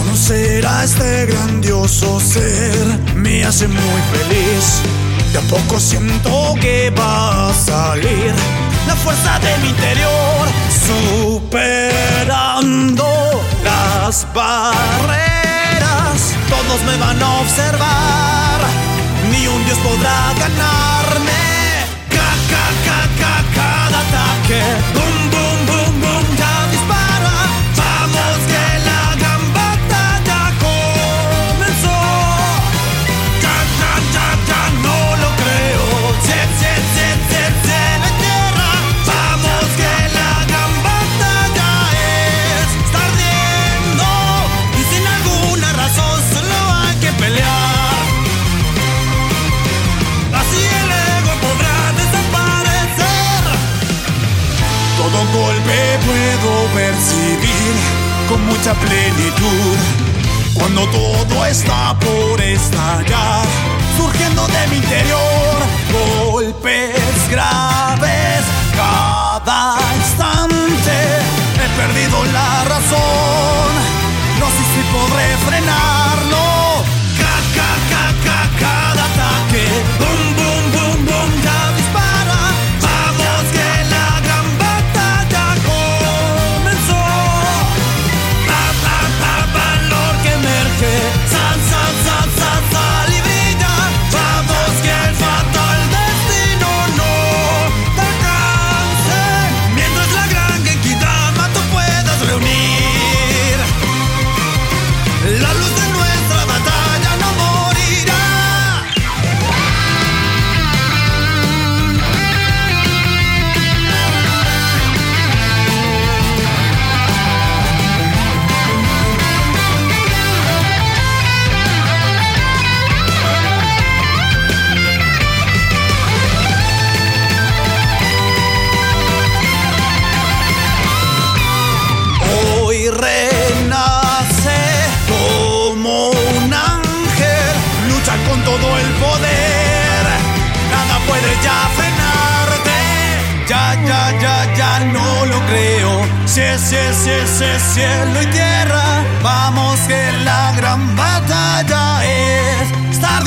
Conocer a este grandioso ser me hace muy feliz. De a poco siento que va a salir la fuerza de mi interior, superando las barreras. Todos me van a observar, ni un dios podrá ganarme. Ca, ca, ca, cada ataque, golpe puedo percibir con mucha plenitud. Cuando todo está por estallar, surgiendo de mi interior, golpes graves todo el poder. Nada puede ya frenarte. Ya, ya, ya, ya no lo creo. Si es, si si si cielo y tierra. Vamos que la gran batalla es estar